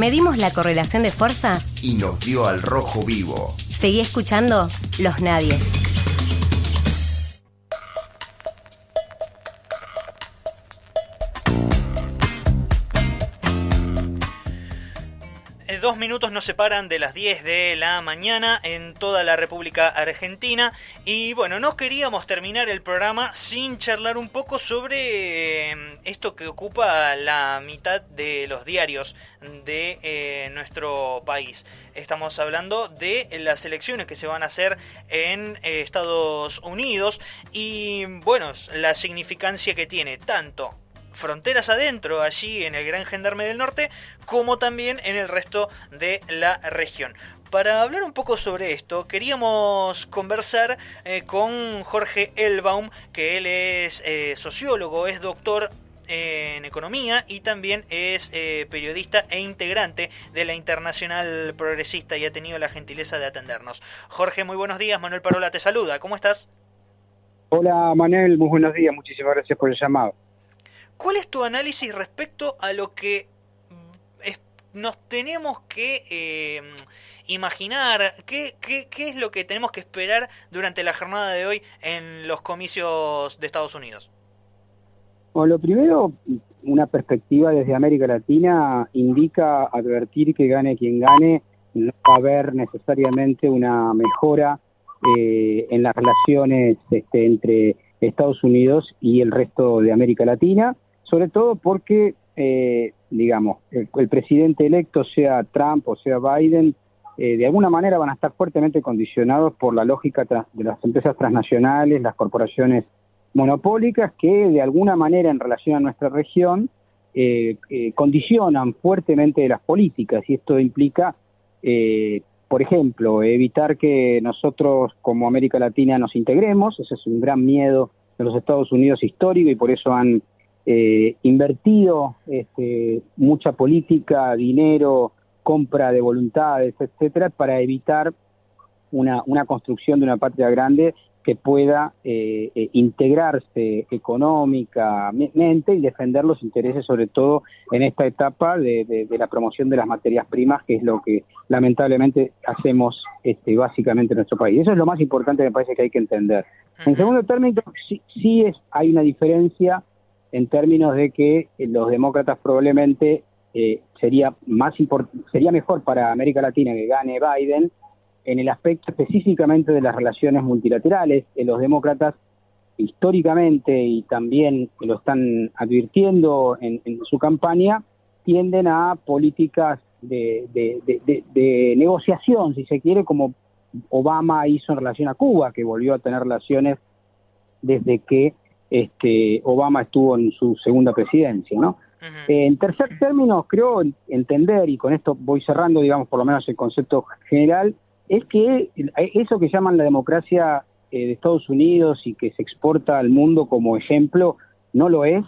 Medimos la correlación de fuerzas y nos dio al rojo vivo. Seguí escuchando Los Nadies. Dos minutos nos separan de las 10 de la mañana en toda la República Argentina. Y bueno, no queríamos terminar el programa sin charlar un poco sobre eh, esto que ocupa la mitad de los diarios de eh, nuestro país. Estamos hablando de las elecciones que se van a hacer en eh, Estados Unidos y bueno, la significancia que tiene tanto fronteras adentro, allí en el Gran Gendarme del Norte, como también en el resto de la región. Para hablar un poco sobre esto, queríamos conversar eh, con Jorge Elbaum, que él es eh, sociólogo, es doctor en economía y también es eh, periodista e integrante de la Internacional Progresista y ha tenido la gentileza de atendernos. Jorge, muy buenos días. Manuel Parola te saluda. ¿Cómo estás? Hola Manuel, muy buenos días. Muchísimas gracias por el llamado. ¿Cuál es tu análisis respecto a lo que nos tenemos que eh, imaginar? ¿Qué, ¿Qué, es lo que tenemos que esperar durante la jornada de hoy en los comicios de Estados Unidos? Bueno, lo primero, una perspectiva desde América Latina indica advertir que gane quien gane, no va a haber necesariamente una mejora eh, en las relaciones este, entre Estados Unidos y el resto de América Latina sobre todo porque, eh, digamos, el, presidente electo, sea Trump o sea Biden, eh, de alguna manera van a estar fuertemente condicionados por la lógica de las empresas transnacionales, las corporaciones monopólicas, que de alguna manera en relación a nuestra región eh, condicionan fuertemente las políticas. Y esto implica, por ejemplo, evitar que nosotros como América Latina nos integremos, ese es un gran miedo de los Estados Unidos histórico y por eso han eh, invertido este, mucha política, dinero, compra de voluntades, etcétera, para evitar una, una construcción de una patria grande que pueda eh, eh, integrarse económicamente y defender los intereses, sobre todo en esta etapa de, la promoción de las materias primas, que es lo que lamentablemente hacemos este, básicamente en nuestro país. Eso es lo más importante, me parece que hay que entender. En segundo término, sí, sí es, hay una diferencia en términos de que los demócratas probablemente eh, sería más sería mejor para América Latina que gane Biden en el aspecto específicamente de las relaciones multilaterales. Eh, los demócratas históricamente y también lo están advirtiendo en, su campaña tienden a políticas de, de, negociación, si se quiere, como Obama hizo en relación a Cuba, que volvió a tener relaciones desde que este, Obama estuvo en su segunda presidencia, ¿no? en tercer término, creo entender, y con esto voy cerrando, digamos, por lo menos el concepto general, es que eso que llaman la democracia eh, de Estados Unidos y que se exporta al mundo como ejemplo, no lo es.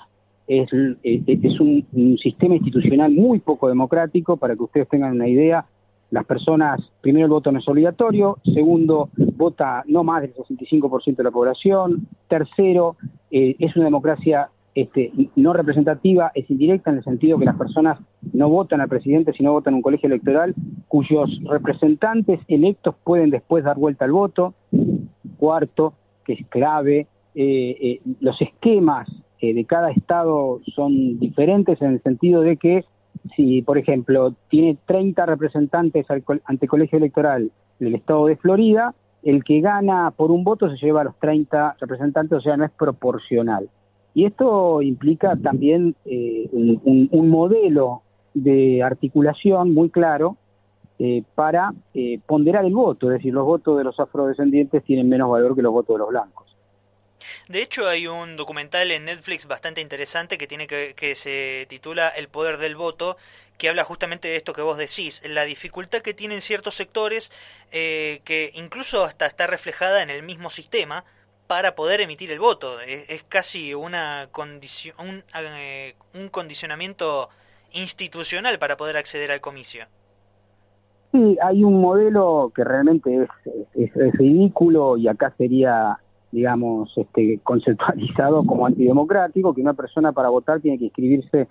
Es, es un, un sistema institucional muy poco democrático, para que ustedes tengan una idea, las personas, primero el voto no es obligatorio, segundo, vota no más del 65% de la población, tercero, eh, es una democracia este, no representativa, es indirecta en el sentido que las personas no votan al presidente, sino votan un colegio electoral cuyos representantes electos pueden después dar vuelta al voto. Cuarto, que es clave, eh, eh, los esquemas de cada estado son diferentes en el sentido de que si, por ejemplo, tiene 30 representantes ante el colegio electoral del estado de Florida, el que gana por un voto se lleva a los 30 representantes, o sea, no es proporcional. Y esto implica también eh, un, modelo de articulación muy claro eh, para eh, ponderar el voto, es decir, los votos de los afrodescendientes tienen menos valor que los votos de los blancos. De hecho, hay un documental en Netflix bastante interesante que tiene que, que se titula El poder del voto, que habla justamente de esto que vos decís, la dificultad que tienen ciertos sectores, eh, que incluso hasta está reflejada en el mismo sistema para poder emitir el voto. Es, casi una un, eh, un condicionamiento institucional para poder acceder al comicio. Sí, hay un modelo que realmente es ridículo y acá sería digamos, este, conceptualizado como antidemocrático, que una persona para votar tiene que inscribirse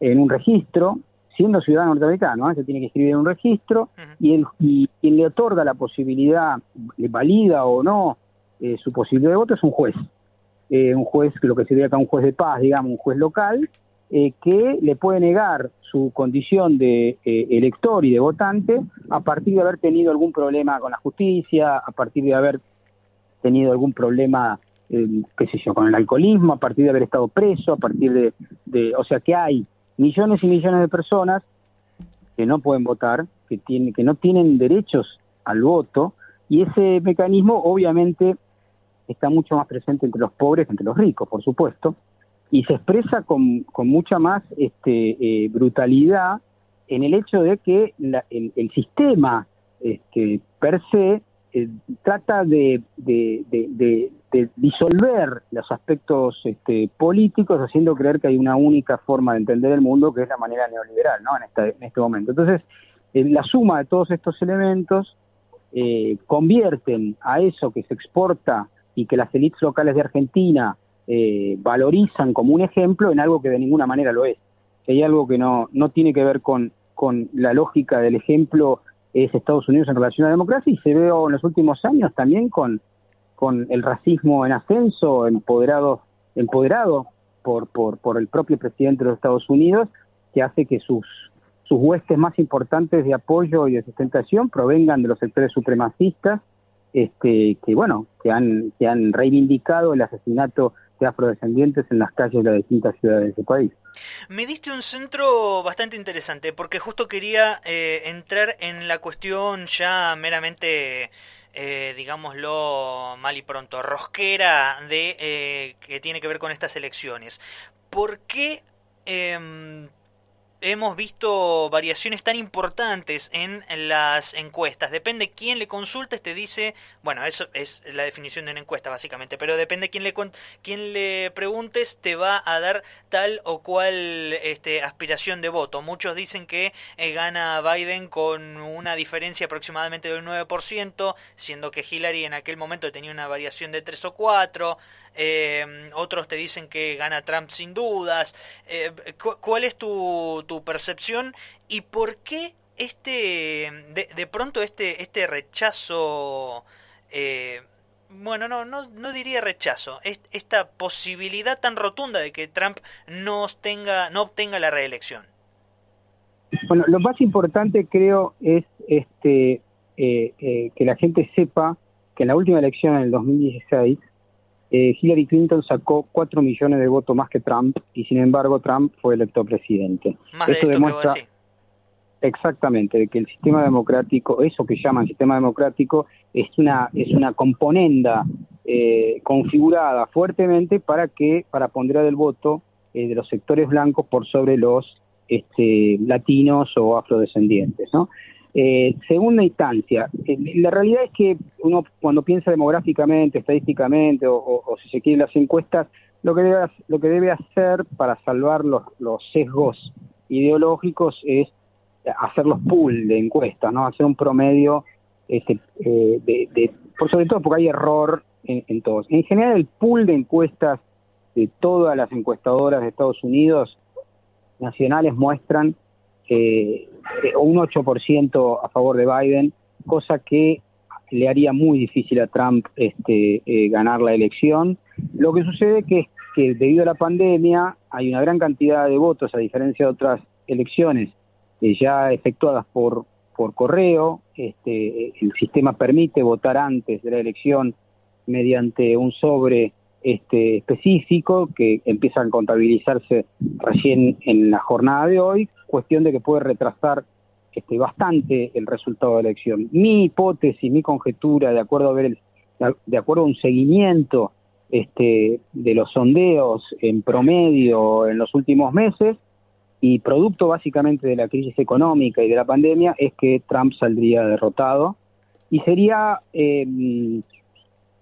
en un registro, siendo ciudadano norteamericano, ¿eh? se tiene que escribir en un registro y, el, y quien le otorga la posibilidad, le valida o no eh, su posibilidad de voto es un juez. Eh, un juez, lo que sería acá un juez de paz, digamos, un juez local, que le puede negar su condición de elector y de votante a partir de haber tenido algún problema con la justicia, a partir de haber tenido algún problema, qué sé yo, con el alcoholismo, a partir de haber estado preso, a partir de, o sea, que hay millones y millones de personas que no pueden votar, que, tienen, que no tienen derechos al voto, y ese mecanismo obviamente está mucho más presente entre los pobres que entre los ricos, por supuesto, y se expresa con, con mucha más este, eh, brutalidad en el hecho de que el, el, sistema este, per se eh, trata de, de, disolver los aspectos este, políticos haciendo creer que hay una única forma de entender el mundo que es la manera neoliberal ¿no? en, en este momento. Entonces, eh, la suma de todos estos elementos eh, convierten a eso que se exporta y que las élites locales de Argentina valorizan como un ejemplo en algo que de ninguna manera lo es. Hay algo que no, no tiene que ver con, con la lógica del ejemplo es Estados Unidos en relación a la democracia y se ve en los últimos años también con, con el racismo en ascenso, empoderado, empoderado por, por, por el propio presidente de los Estados Unidos, que hace que sus, sus huestes más importantes de apoyo y de sustentación provengan de los sectores supremacistas, este, que bueno, que han, que han reivindicado el asesinato de afrodescendientes en las calles de las distintas ciudades de ese país. Me diste un centro bastante interesante porque justo quería eh, entrar en la cuestión ya meramente, eh, digámoslo mal y pronto, rosquera de eh, que tiene que ver con estas elecciones. ¿Por qué em, hemos visto variaciones tan importantes en las encuestas. Depende quién le consultes, te dice, bueno, eso es la definición de una encuesta básicamente, pero depende quién le quién le preguntes, te va a dar tal o cual este, aspiración de voto. Muchos dicen que eh, gana Biden con una diferencia aproximadamente del 9%, siendo que Hillary en aquel momento tenía una variación de 3 o 4. Eh, otros te dicen que gana Trump sin dudas. Eh, ¿Cuál es tu, tu, percepción y por qué este, de, de pronto este, este rechazo, eh, bueno, no, no, no diría rechazo, esta posibilidad tan rotunda de que Trump no, tenga, no obtenga la reelección? Bueno, lo más importante creo es este que la gente sepa que en la última elección en el 2016 eh, Hillary Clinton sacó 4 millones de votos más que Trump y sin embargo Trump fue electo presidente. Más Esto demuestra exactamente que el sistema democrático, eso que llaman sistema democrático, es una es una componenda eh, configurada fuertemente para que para ponderar el voto eh, de los sectores blancos por sobre los este, latinos o afrodescendientes, ¿no? Eh, segunda instancia, eh, la realidad es que uno cuando piensa demográficamente, estadísticamente o, si se quiere las encuestas, lo que debe, lo que debe hacer para salvar los, sesgos ideológicos es hacer los pool de encuestas, no hacer un promedio este, eh, de, por sobre todo porque hay error en, en todos. En general el pool de encuestas de todas las encuestadoras de Estados Unidos nacionales muestran eh, un 8% a favor de Biden, cosa que le haría muy difícil a Trump este, eh, ganar la elección. Lo que sucede que es que debido a la pandemia hay una gran cantidad de votos, a diferencia de otras elecciones eh, ya efectuadas por, por correo. Este, el sistema permite votar antes de la elección mediante un sobre este, específico que empiezan a contabilizarse recién en la jornada de hoy, cuestión de que puede retrasar este, bastante el resultado de la elección. Mi hipótesis, mi conjetura, de acuerdo a ver el, de acuerdo a un seguimiento este, de los sondeos en promedio en los últimos meses y producto básicamente de la crisis económica y de la pandemia es que Trump saldría derrotado y sería eh,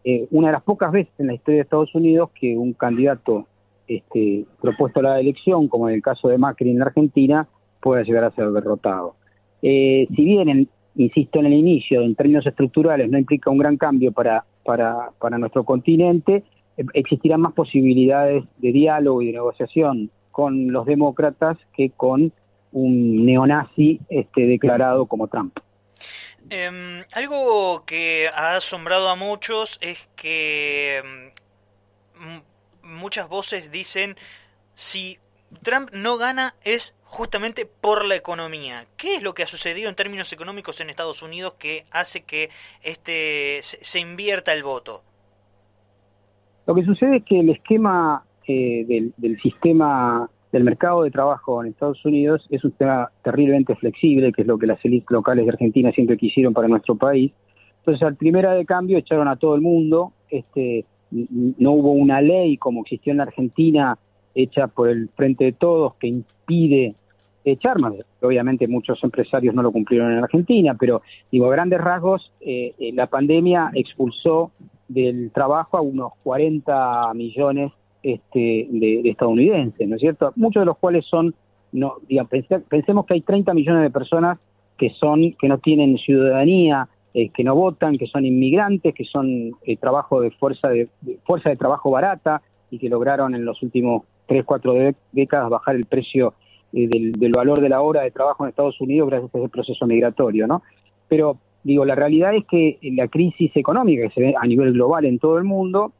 eh, una de las pocas veces en la historia de Estados Unidos que un candidato este, propuesto a la elección, como en el caso de Macri en la Argentina, pueda llegar a ser derrotado. Eh, si bien, insisto en el inicio, en términos estructurales no implica un gran cambio para, para, para nuestro continente, eh, existirán más posibilidades de diálogo y de negociación con los demócratas que con un neonazi este, declarado como Trump. Em, algo que ha asombrado a muchos es que em, muchas voces dicen si Trump no gana es justamente por la economía. ¿Qué es lo que ha sucedido en términos económicos en Estados Unidos que hace que este se invierta el voto? Lo que sucede es que el esquema eh, del, sistema del mercado de trabajo en Estados Unidos es un sistema terriblemente flexible, que es lo que las élites locales de Argentina siempre quisieron para nuestro país. Entonces, al primera de cambio echaron a todo el mundo. Este, no hubo una ley como existió en la Argentina hecha por el Frente de Todos que impide echar más. Obviamente muchos empresarios no lo cumplieron en Argentina, pero digo, a grandes rasgos, eh, eh, la pandemia expulsó del trabajo a unos 40 millones este, de, estadounidenses, ¿no es cierto? Muchos de los cuales son, no, digamos, pensemos que hay 30 millones de personas que son que no tienen ciudadanía, eh, que no votan, que son inmigrantes, que son trabajo de fuerza de, fuerza de trabajo barata y que lograron en los últimos 3, 4 décadas bajar el precio del, del, valor de la hora de trabajo en Estados Unidos gracias a ese proceso migratorio, ¿no? Pero Digo, la realidad es que la crisis económica que se ve a nivel global en todo el mundo,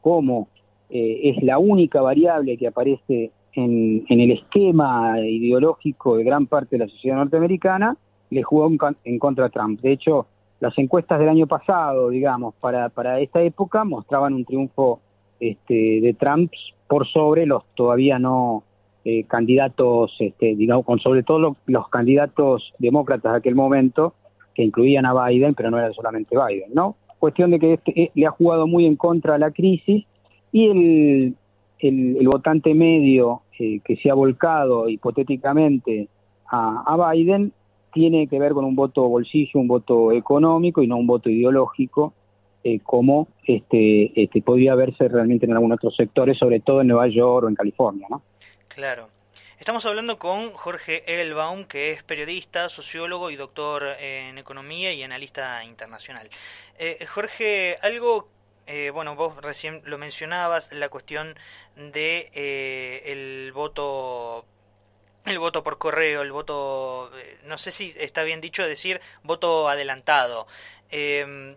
como eh, es la única variable que aparece en, el esquema ideológico de gran parte de la sociedad norteamericana, le jugó en, contra a Trump. De hecho, las encuestas del año pasado, digamos, para, para esta época mostraban un triunfo este, de Trump por sobre los todavía no eh, candidatos, este, digamos, con sobre todo los candidatos demócratas de aquel momento, que incluían a Biden, pero no era solamente Biden, ¿no? Cuestión de que este, eh, le ha jugado muy en contra a la crisis y el, el, votante medio eh, que se ha volcado hipotéticamente a, Biden tiene que ver con un voto bolsillo, un voto económico y no un voto ideológico, eh, como este, este podría verse realmente en algunos otros sectores, sobre todo en Nueva York o en California, ¿no? Claro. Estamos hablando con Jorge Elbaum, que es periodista, sociólogo y doctor en economía y analista internacional. Eh, Jorge, algo, eh, bueno, vos recién lo mencionabas, la cuestión de eh, el voto el voto por correo, el voto, no sé si está bien dicho decir voto adelantado. Em,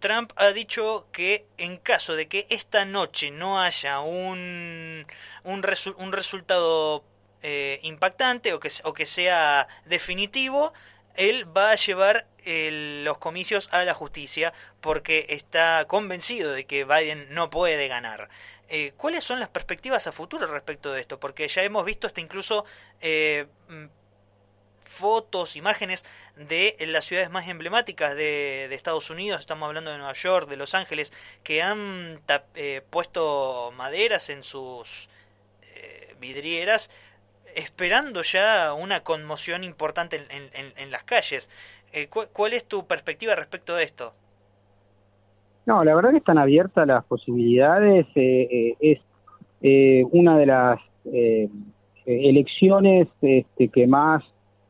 Trump ha dicho que en caso de que esta noche no haya un, un, un resultado eh, impactante o que, o que sea definitivo, él va a llevar los comicios a la justicia porque está convencido de que Biden no puede ganar. Eh, ¿Cuáles son las perspectivas a futuro respecto de esto? Porque ya hemos visto hasta incluso eh, mm, fotos, imágenes de las ciudades más emblemáticas de, de, Estados Unidos, estamos hablando de Nueva York, de Los Ángeles, que han puesto maderas en sus vidrieras esperando ya una conmoción importante en, las calles. Eh, ¿Cuál es tu perspectiva respecto de esto? No, la verdad que están abiertas las posibilidades. Eh, eh, es una de las elecciones este, que más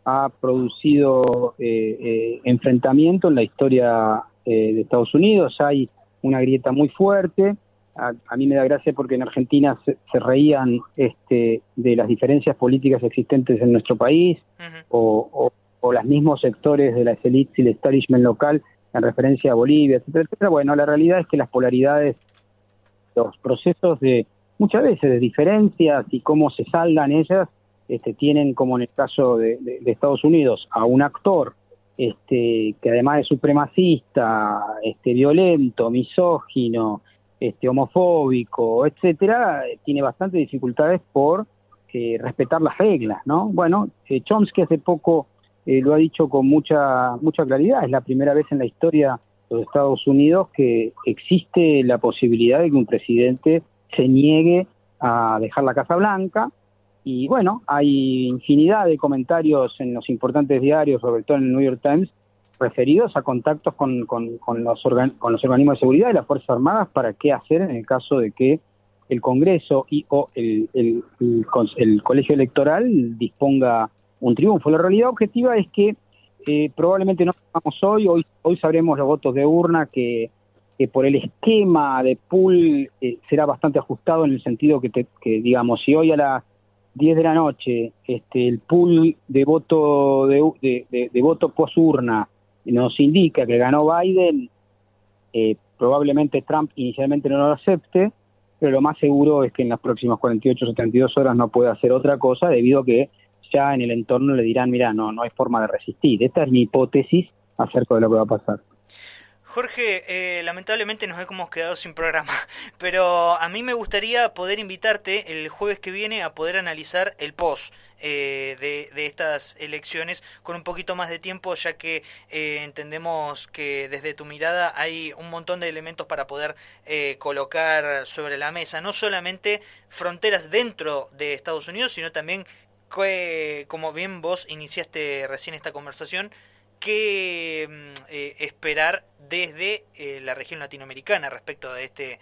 ha producido enfrentamiento en la historia de Estados Unidos. Hay una grieta muy fuerte a, mí me da gracia porque en Argentina se, reían este, de las diferencias políticas existentes en nuestro país o, o, los mismos sectores de las élites y el establishment local en referencia a Bolivia, etcétera, etcétera. Bueno, la realidad es que las polaridades, los procesos de muchas veces de diferencias y cómo se saldan ellas, este, tienen como en el caso de, de Estados Unidos a un actor este, que además es supremacista, este, violento, misógino, este, homofóbico, etcétera, tiene bastantes dificultades por eh, respetar las reglas, ¿no? Bueno, eh, Chomsky hace poco eh, lo ha dicho con mucha mucha claridad, es la primera vez en la historia de los Estados Unidos que existe la posibilidad de que un presidente se niegue a dejar la Casa Blanca, y bueno, hay infinidad de comentarios en los importantes diarios, sobre todo en el New York Times, referidos a contactos con, con, con, los con los organismos de seguridad y las Fuerzas Armadas para qué hacer en el caso de que el Congreso y o el, el, el, Colegio Electoral disponga un triunfo. La realidad objetiva es que eh, probablemente no vamos hoy, hoy, hoy sabremos los votos de urna que, que por el esquema de pool eh, será bastante ajustado en el sentido que, que digamos, si hoy a las 10 de la noche, este, el pool de voto de, de, voto post urna nos indica que ganó Biden, eh, probablemente Trump inicialmente no lo acepte, pero lo más seguro es que en las próximas 48 o 72 horas no pueda hacer otra cosa debido a que ya en el entorno le dirán, mira, no, no hay forma de resistir. Esta es mi hipótesis acerca de lo que va a pasar. Jorge, eh, lamentablemente nos hemos quedado sin programa, pero a mí me gustaría poder invitarte el jueves que viene a poder analizar el post eh, de, estas elecciones con un poquito más de tiempo, ya que eh, entendemos que desde tu mirada hay un montón de elementos para poder colocar sobre la mesa, no solamente fronteras dentro de Estados Unidos, sino también, como bien vos iniciaste recién esta conversación, qué mm, eh, esperar desde eh, la región latinoamericana respecto de este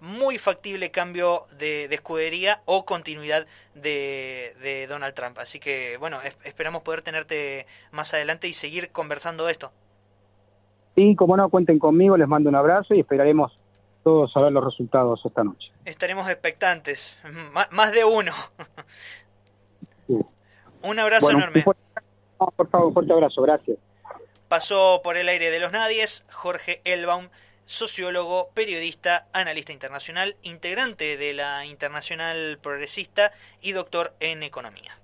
muy factible cambio de, escudería o continuidad de, Donald Trump. Así que, bueno, esperamos poder tenerte más adelante y seguir conversando de esto. Sí, como no, cuenten conmigo, les mando un abrazo y esperaremos todos a ver los resultados esta noche. Estaremos expectantes, más de uno. Un abrazo enorme por favor, un fuerte abrazo, gracias. Pasó por el aire de los nadies Jorge Elbaum, sociólogo, periodista, analista internacional, integrante de la Internacional Progresista y doctor en economía.